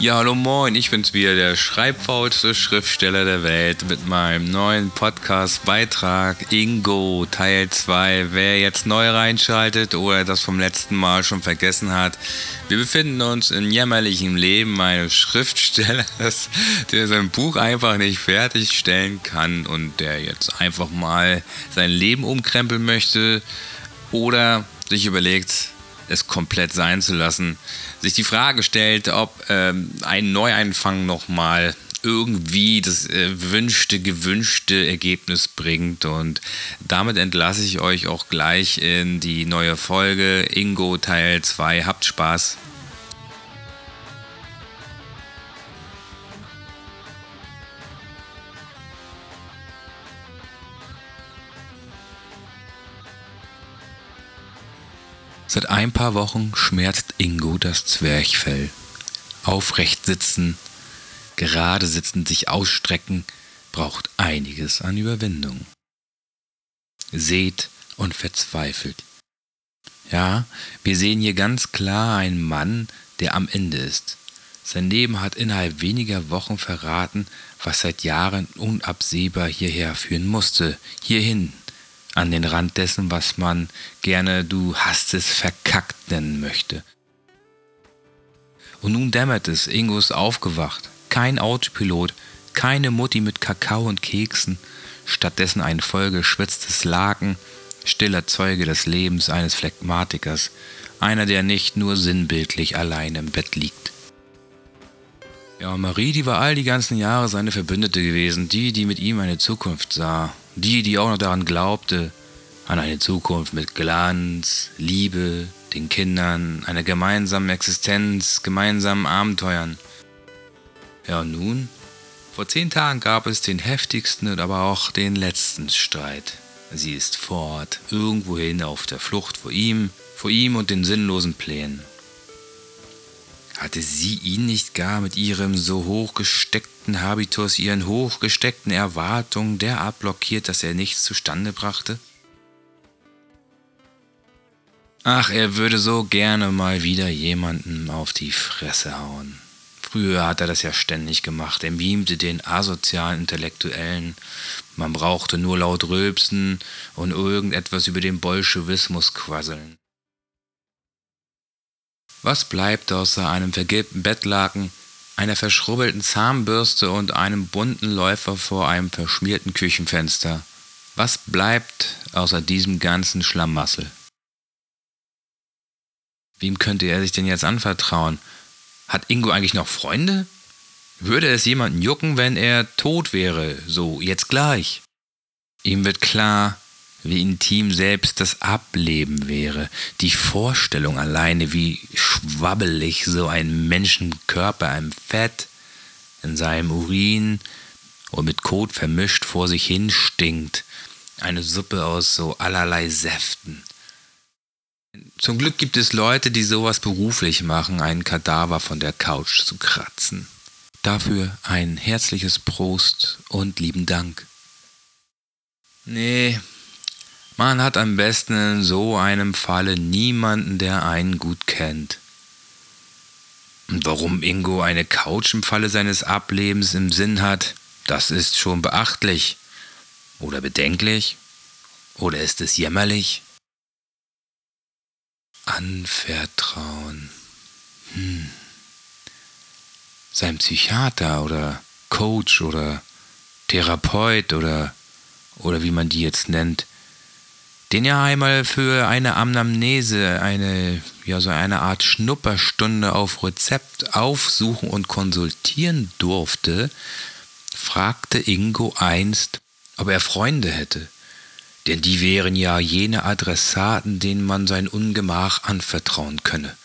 Ja, hallo moin, ich bin's wieder, der schreibfaulste Schriftsteller der Welt mit meinem neuen Podcast-Beitrag Ingo Teil 2. Wer jetzt neu reinschaltet oder das vom letzten Mal schon vergessen hat, wir befinden uns im jämmerlichen Leben eines Schriftstellers, der sein Buch einfach nicht fertigstellen kann und der jetzt einfach mal sein Leben umkrempeln möchte oder sich überlegt, es komplett sein zu lassen, sich die Frage stellt, ob ähm, ein Neueinfang nochmal irgendwie das äh, wünschte, gewünschte Ergebnis bringt. Und damit entlasse ich euch auch gleich in die neue Folge Ingo Teil 2. Habt Spaß! Seit ein paar Wochen schmerzt Ingo das Zwerchfell. Aufrecht sitzen, gerade sitzen, sich ausstrecken, braucht einiges an Überwindung. Seht und verzweifelt. Ja, wir sehen hier ganz klar einen Mann, der am Ende ist. Sein Leben hat innerhalb weniger Wochen verraten, was seit Jahren unabsehbar hierher führen musste, hierhin, an den Rand dessen, was man gerne du hast es verkackt nennen möchte. Und nun dämmert es, Ingo ist aufgewacht. Kein Autopilot, keine Mutti mit Kakao und Keksen, stattdessen ein vollgeschwitztes Laken, stiller Zeuge des Lebens eines Phlegmatikers, einer, der nicht nur sinnbildlich allein im Bett liegt. Ja, Marie, die war all die ganzen Jahre seine Verbündete gewesen, die, die mit ihm eine Zukunft sah, die, die auch noch daran glaubte, an eine Zukunft mit Glanz, Liebe, den Kindern, einer gemeinsamen Existenz, gemeinsamen Abenteuern. Ja, und nun? Vor zehn Tagen gab es den heftigsten und aber auch den letzten Streit. Sie ist fort, irgendwohin auf der Flucht vor ihm, vor ihm und den sinnlosen Plänen. Hatte sie ihn nicht gar mit ihrem so hochgesteckten Habitus, ihren hochgesteckten Erwartungen derart blockiert, dass er nichts zustande brachte? Ach, er würde so gerne mal wieder jemanden auf die Fresse hauen. Früher hat er das ja ständig gemacht. Er mimte den asozialen Intellektuellen. Man brauchte nur laut rülpsen und irgendetwas über den Bolschewismus quasseln. Was bleibt außer einem vergilbten Bettlaken, einer verschrubbelten Zahnbürste und einem bunten Läufer vor einem verschmierten Küchenfenster? Was bleibt außer diesem ganzen Schlamassel? Wem könnte er sich denn jetzt anvertrauen? Hat Ingo eigentlich noch Freunde? Würde es jemanden jucken, wenn er tot wäre, so jetzt gleich? Ihm wird klar, wie intim selbst das Ableben wäre. Die Vorstellung alleine, wie schwabbelig so ein Menschenkörper im Fett, in seinem Urin und mit Kot vermischt vor sich hin stinkt. Eine Suppe aus so allerlei Säften. Zum Glück gibt es Leute, die sowas beruflich machen, einen Kadaver von der Couch zu kratzen. Dafür ein herzliches Prost und lieben Dank. Nee, man hat am besten in so einem Falle niemanden, der einen gut kennt. Und warum Ingo eine Couch im Falle seines Ablebens im Sinn hat, das ist schon beachtlich. Oder bedenklich? Oder ist es jämmerlich? Anvertrauen. Hm. Sein Psychiater oder Coach oder Therapeut oder, oder wie man die jetzt nennt, den er einmal für eine Anamnese, eine, ja, so eine Art Schnupperstunde auf Rezept aufsuchen und konsultieren durfte, fragte Ingo einst, ob er Freunde hätte. Denn die wären ja jene Adressaten, denen man sein Ungemach anvertrauen könne.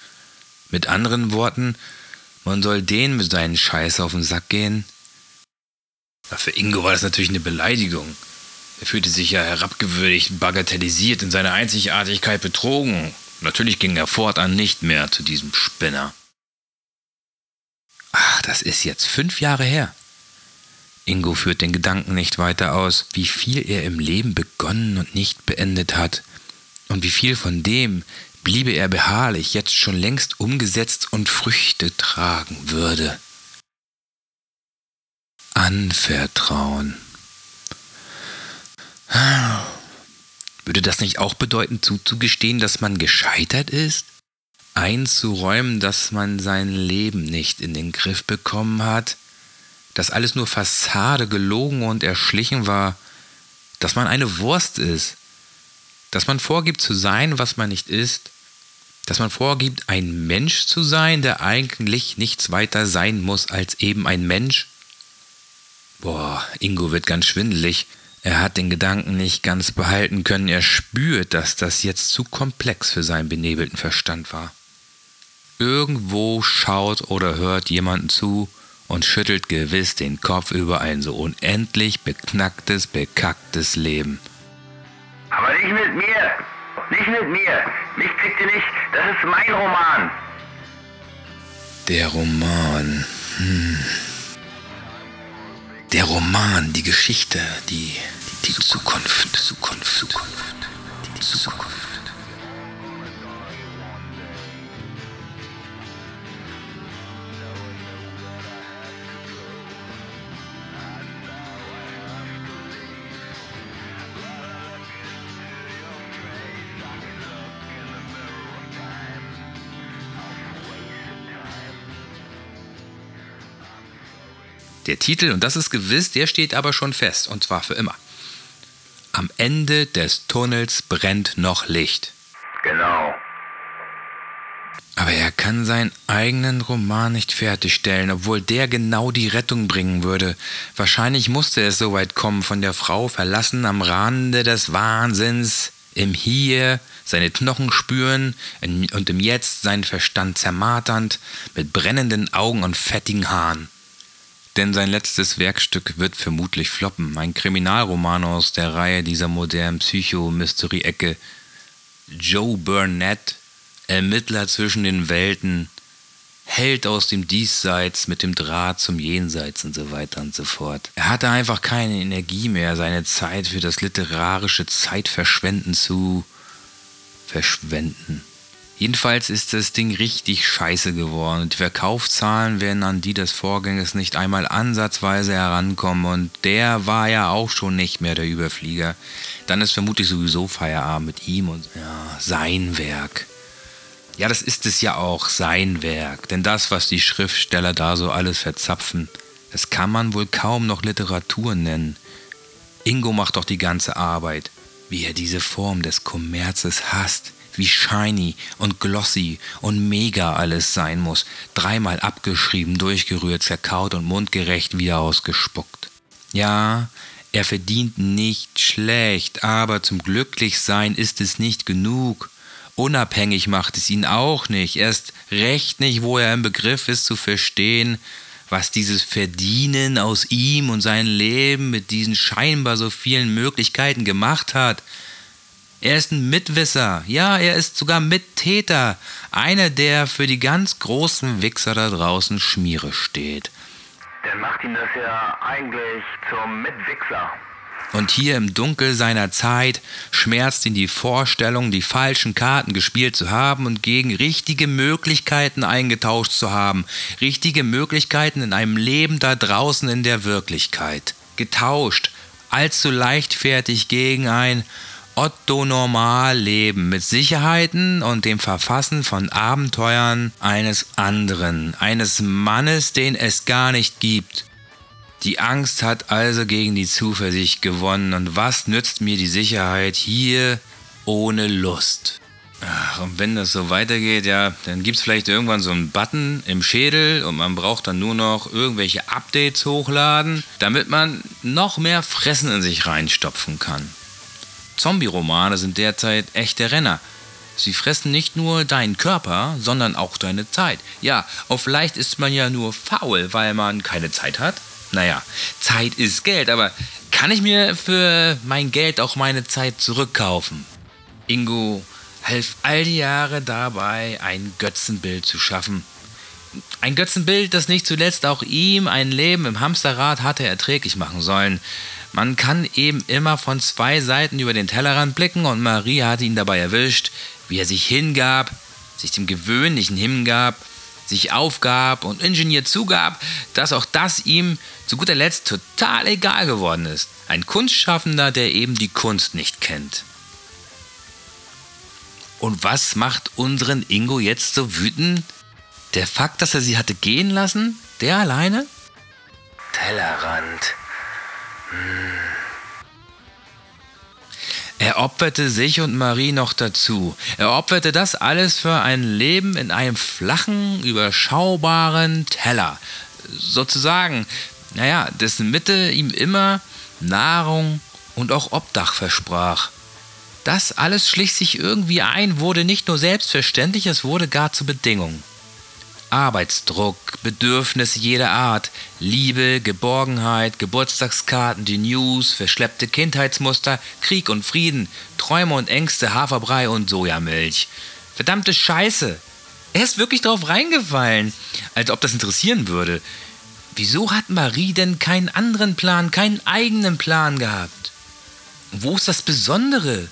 Mit anderen Worten, man soll denen mit seinen Scheiß auf den Sack gehen. Für Ingo war das natürlich eine Beleidigung. Er fühlte sich ja herabgewürdigt, bagatellisiert, in seiner Einzigartigkeit betrogen. Natürlich ging er fortan nicht mehr zu diesem Spinner. Ach, das ist jetzt fünf Jahre her. Ingo führt den Gedanken nicht weiter aus, wie viel er im Leben begonnen und nicht beendet hat, und wie viel von dem bliebe er beharrlich jetzt schon längst umgesetzt und Früchte tragen würde. anvertrauen. Würde das nicht auch bedeuten, zuzugestehen, dass man gescheitert ist? Einzuräumen, dass man sein Leben nicht in den Griff bekommen hat? Dass alles nur Fassade, gelogen und erschlichen war? Dass man eine Wurst ist? Dass man vorgibt zu sein, was man nicht ist? Dass man vorgibt, ein Mensch zu sein, der eigentlich nichts weiter sein muss als eben ein Mensch? Boah, Ingo wird ganz schwindelig. Er hat den Gedanken nicht ganz behalten können. Er spürt, dass das jetzt zu komplex für seinen benebelten Verstand war. Irgendwo schaut oder hört jemanden zu und schüttelt gewiss den Kopf über ein so unendlich beknacktes, bekacktes Leben. Aber nicht mit mir! Nicht mit mir! Mich kriegt ihr nicht! Das ist mein Roman! Der Roman. Hm. Der Roman, die Geschichte, die, die, Zukunft, Zukunft, Zukunft, die Zukunft. Der Titel, und das ist gewiss, der steht aber schon fest, und zwar für immer. Am Ende des Tunnels brennt noch Licht. Genau. Aber er kann seinen eigenen Roman nicht fertigstellen, obwohl der genau die Rettung bringen würde. Wahrscheinlich musste es so weit kommen, von der Frau verlassen am Rande des Wahnsinns, im Hier seine Knochen spüren und im Jetzt seinen Verstand zermarternd, mit brennenden Augen und fettigen Haaren. Denn sein letztes Werkstück wird vermutlich floppen. Ein Kriminalroman aus der Reihe dieser modernen Psycho-Mystery-Ecke. Joe Burnett, Ermittler zwischen den Welten, Held aus dem Diesseits mit dem Draht zum Jenseits und so weiter und so fort. Er hatte einfach keine Energie mehr, seine Zeit für das literarische Zeitverschwenden zu verschwenden. Jedenfalls ist das Ding richtig scheiße geworden die Verkaufszahlen werden an die des Vorgängers nicht einmal ansatzweise herankommen und der war ja auch schon nicht mehr der Überflieger. Dann ist vermutlich sowieso Feierabend mit ihm und ja, sein Werk. Ja, das ist es ja auch, sein Werk. Denn das, was die Schriftsteller da so alles verzapfen, das kann man wohl kaum noch Literatur nennen. Ingo macht doch die ganze Arbeit, wie er diese Form des Kommerzes hasst wie shiny und glossy und mega alles sein muss, dreimal abgeschrieben, durchgerührt, zerkaut und mundgerecht wieder ausgespuckt. Ja, er verdient nicht schlecht, aber zum Glücklichsein ist es nicht genug. Unabhängig macht es ihn auch nicht, erst recht nicht, wo er im Begriff ist zu verstehen, was dieses Verdienen aus ihm und seinem Leben mit diesen scheinbar so vielen Möglichkeiten gemacht hat. Er ist ein Mitwisser. Ja, er ist sogar Mittäter. Einer, der für die ganz großen Wichser da draußen Schmiere steht. Dann macht ihn das ja eigentlich zum Mitwichser. Und hier im Dunkel seiner Zeit schmerzt ihn die Vorstellung, die falschen Karten gespielt zu haben und gegen richtige Möglichkeiten eingetauscht zu haben. Richtige Möglichkeiten in einem Leben da draußen in der Wirklichkeit. Getauscht, allzu leichtfertig gegen ein Otto-Normal-Leben mit Sicherheiten und dem Verfassen von Abenteuern eines anderen, eines Mannes, den es gar nicht gibt. Die Angst hat also gegen die Zuversicht gewonnen und was nützt mir die Sicherheit hier ohne Lust? Ach, und wenn das so weitergeht, ja, dann gibt es vielleicht irgendwann so einen Button im Schädel und man braucht dann nur noch irgendwelche Updates hochladen, damit man noch mehr Fressen in sich reinstopfen kann. Zombie-Romane sind derzeit echte Renner. Sie fressen nicht nur deinen Körper, sondern auch deine Zeit. Ja, auf vielleicht ist man ja nur faul, weil man keine Zeit hat. Naja, Zeit ist Geld, aber kann ich mir für mein Geld auch meine Zeit zurückkaufen? Ingo half all die Jahre dabei, ein Götzenbild zu schaffen. Ein Götzenbild, das nicht zuletzt auch ihm ein Leben im Hamsterrad hatte erträglich machen sollen. Man kann eben immer von zwei Seiten über den Tellerrand blicken und Marie hatte ihn dabei erwischt, wie er sich hingab, sich dem Gewöhnlichen hingab, sich aufgab und ingeniert zugab, dass auch das ihm zu guter Letzt total egal geworden ist. Ein Kunstschaffender, der eben die Kunst nicht kennt. Und was macht unseren Ingo jetzt so wütend? Der Fakt, dass er sie hatte gehen lassen? Der alleine? Tellerrand. Er opferte sich und Marie noch dazu. Er opferte das alles für ein Leben in einem flachen, überschaubaren Teller. Sozusagen, naja, dessen Mitte ihm immer Nahrung und auch Obdach versprach. Das alles schlich sich irgendwie ein, wurde nicht nur selbstverständlich, es wurde gar zur Bedingung. Arbeitsdruck, Bedürfnisse jeder Art, Liebe, Geborgenheit, Geburtstagskarten, die News, verschleppte Kindheitsmuster, Krieg und Frieden, Träume und Ängste, Haferbrei und Sojamilch. Verdammte Scheiße! Er ist wirklich drauf reingefallen, als ob das interessieren würde. Wieso hat Marie denn keinen anderen Plan, keinen eigenen Plan gehabt? Wo ist das Besondere?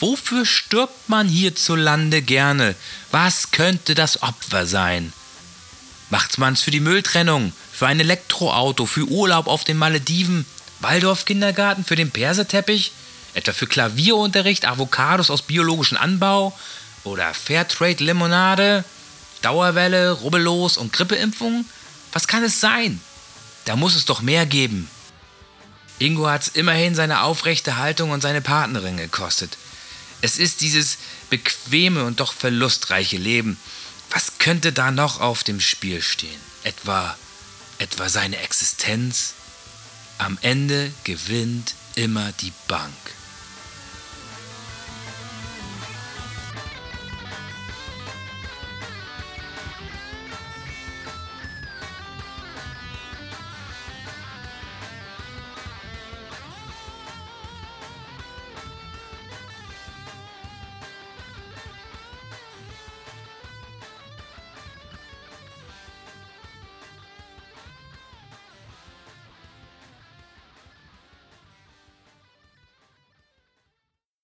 Wofür stirbt man hierzulande gerne? Was könnte das Opfer sein? Macht man's für die Mülltrennung, für ein Elektroauto, für Urlaub auf den Malediven, Waldorf-Kindergarten, für den Perseteppich, etwa für Klavierunterricht, Avocados aus biologischem Anbau oder Fairtrade-Limonade, Dauerwelle, Rubbellos und Grippeimpfung? Was kann es sein? Da muss es doch mehr geben. Ingo hat's immerhin seine aufrechte Haltung und seine Partnerin gekostet. Es ist dieses bequeme und doch verlustreiche Leben, was könnte da noch auf dem Spiel stehen? Etwa, etwa seine Existenz? Am Ende gewinnt immer die Bank.